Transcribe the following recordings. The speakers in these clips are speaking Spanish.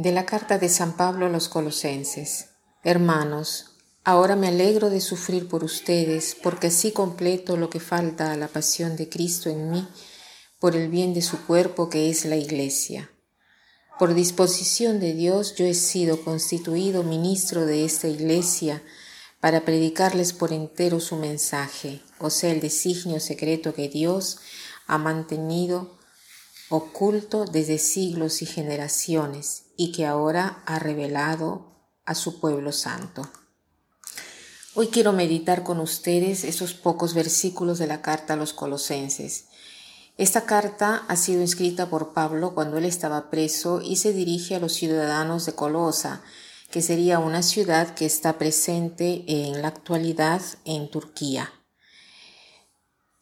De la carta de San Pablo a los Colosenses. Hermanos, ahora me alegro de sufrir por ustedes, porque así completo lo que falta a la pasión de Cristo en mí, por el bien de su cuerpo que es la Iglesia. Por disposición de Dios yo he sido constituido ministro de esta Iglesia para predicarles por entero su mensaje, o sea, el designio secreto que Dios ha mantenido oculto desde siglos y generaciones y que ahora ha revelado a su pueblo santo. Hoy quiero meditar con ustedes esos pocos versículos de la carta a los colosenses. Esta carta ha sido escrita por Pablo cuando él estaba preso y se dirige a los ciudadanos de Colosa, que sería una ciudad que está presente en la actualidad en Turquía.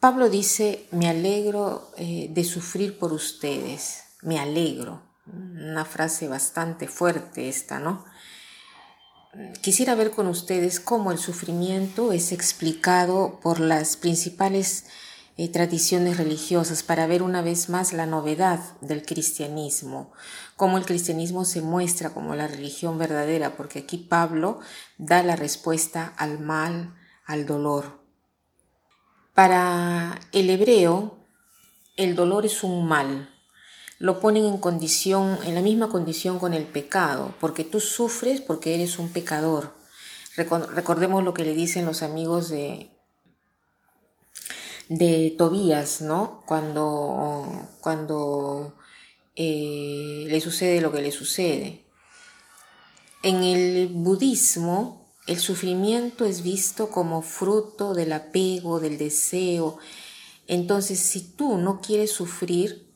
Pablo dice, me alegro eh, de sufrir por ustedes, me alegro. Una frase bastante fuerte esta, ¿no? Quisiera ver con ustedes cómo el sufrimiento es explicado por las principales eh, tradiciones religiosas para ver una vez más la novedad del cristianismo, cómo el cristianismo se muestra como la religión verdadera, porque aquí Pablo da la respuesta al mal, al dolor. Para el hebreo, el dolor es un mal. Lo ponen en condición, en la misma condición con el pecado, porque tú sufres porque eres un pecador. Recordemos lo que le dicen los amigos de, de Tobías, ¿no? Cuando, cuando eh, le sucede lo que le sucede. En el budismo, el sufrimiento es visto como fruto del apego, del deseo. Entonces, si tú no quieres sufrir,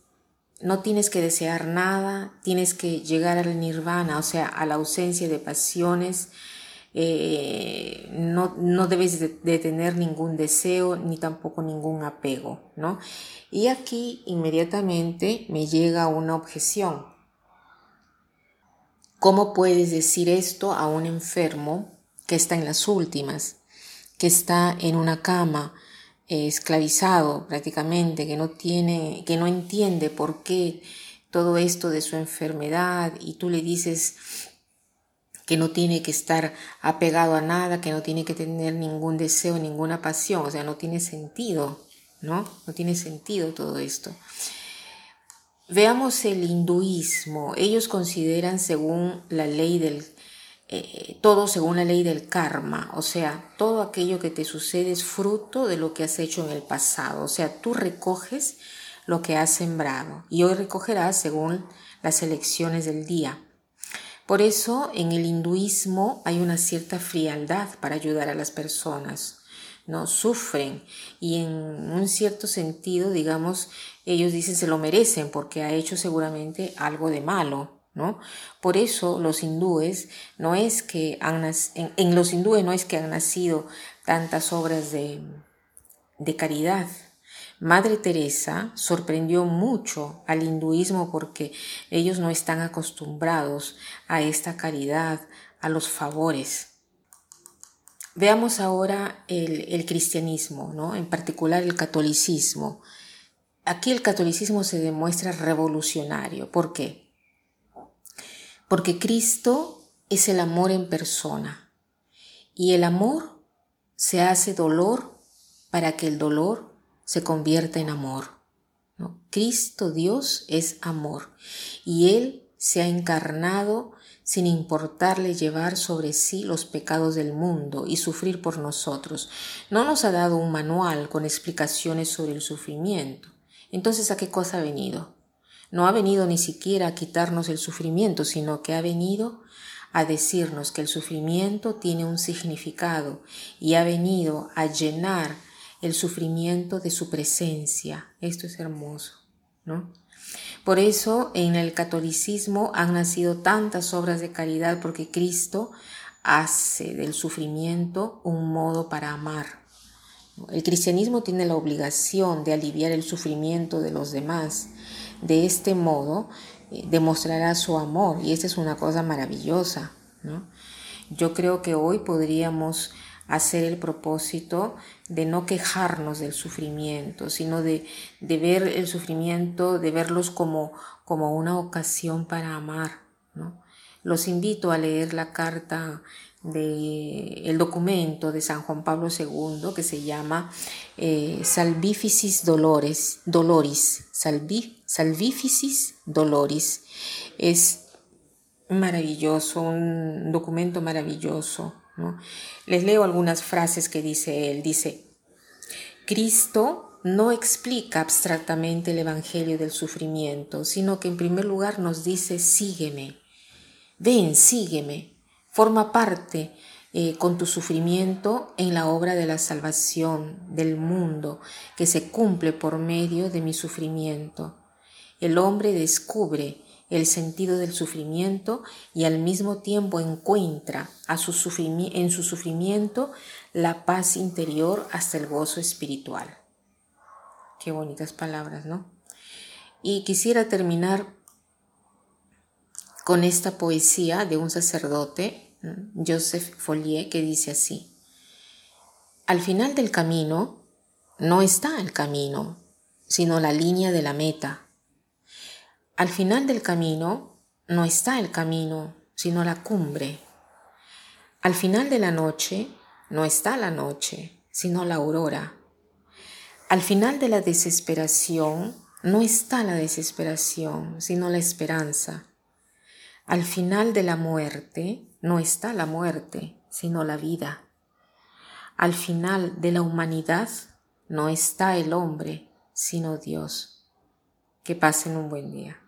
no tienes que desear nada, tienes que llegar al nirvana, o sea, a la ausencia de pasiones. Eh, no, no, debes de, tener ningún deseo ni tampoco ningún apego, ¿no? Y aquí inmediatamente me llega una objeción. ¿Cómo puedes decir esto a un enfermo que está en las últimas, que está en una cama, eh, esclavizado prácticamente, que no tiene, que no entiende por qué todo esto de su enfermedad y tú le dices que no tiene que estar apegado a nada, que no tiene que tener ningún deseo, ninguna pasión, o sea, no tiene sentido, ¿no? No tiene sentido todo esto. Veamos el hinduismo. Ellos consideran, según la ley del eh, todo según la ley del karma, o sea, todo aquello que te sucede es fruto de lo que has hecho en el pasado, o sea, tú recoges lo que has sembrado y hoy recogerás según las elecciones del día. Por eso en el hinduismo hay una cierta frialdad para ayudar a las personas. ¿no? Sufren y en un cierto sentido, digamos, ellos dicen se lo merecen porque ha hecho seguramente algo de malo, ¿no? Por eso los hindúes no es que han en, en, los hindúes no es que han nacido tantas obras de, de caridad. Madre Teresa sorprendió mucho al hinduismo porque ellos no están acostumbrados a esta caridad, a los favores. Veamos ahora el, el cristianismo, ¿no? en particular el catolicismo. Aquí el catolicismo se demuestra revolucionario. ¿Por qué? Porque Cristo es el amor en persona y el amor se hace dolor para que el dolor se convierta en amor. Cristo Dios es amor y Él se ha encarnado sin importarle llevar sobre sí los pecados del mundo y sufrir por nosotros. No nos ha dado un manual con explicaciones sobre el sufrimiento. Entonces, ¿a qué cosa ha venido? No ha venido ni siquiera a quitarnos el sufrimiento, sino que ha venido a decirnos que el sufrimiento tiene un significado y ha venido a llenar el sufrimiento de su presencia. Esto es hermoso, ¿no? Por eso en el catolicismo han nacido tantas obras de caridad porque Cristo hace del sufrimiento un modo para amar. El cristianismo tiene la obligación de aliviar el sufrimiento de los demás de este modo eh, demostrará su amor y esta es una cosa maravillosa. Yo creo que hoy podríamos hacer el propósito de no quejarnos del sufrimiento, sino de, ver el sufrimiento, de verlos como, como una ocasión para amar. Los invito a leer la carta de el documento de San Juan Pablo II que se llama eh, Salvificis Dolores, Doloris, Salvificis Doloris. Es maravilloso, un documento maravilloso. Les leo algunas frases que dice él. Dice, Cristo no explica abstractamente el Evangelio del sufrimiento, sino que en primer lugar nos dice, sígueme, ven, sígueme, forma parte eh, con tu sufrimiento en la obra de la salvación del mundo que se cumple por medio de mi sufrimiento. El hombre descubre el sentido del sufrimiento y al mismo tiempo encuentra a su en su sufrimiento la paz interior hasta el gozo espiritual. Qué bonitas palabras, ¿no? Y quisiera terminar con esta poesía de un sacerdote, Joseph Follier, que dice así, al final del camino no está el camino, sino la línea de la meta al final del camino no está el camino, sino la cumbre. Al final de la noche no está la noche, sino la aurora. Al final de la desesperación no está la desesperación, sino la esperanza. Al final de la muerte no está la muerte, sino la vida. Al final de la humanidad no está el hombre, sino Dios. Que pasen un buen día.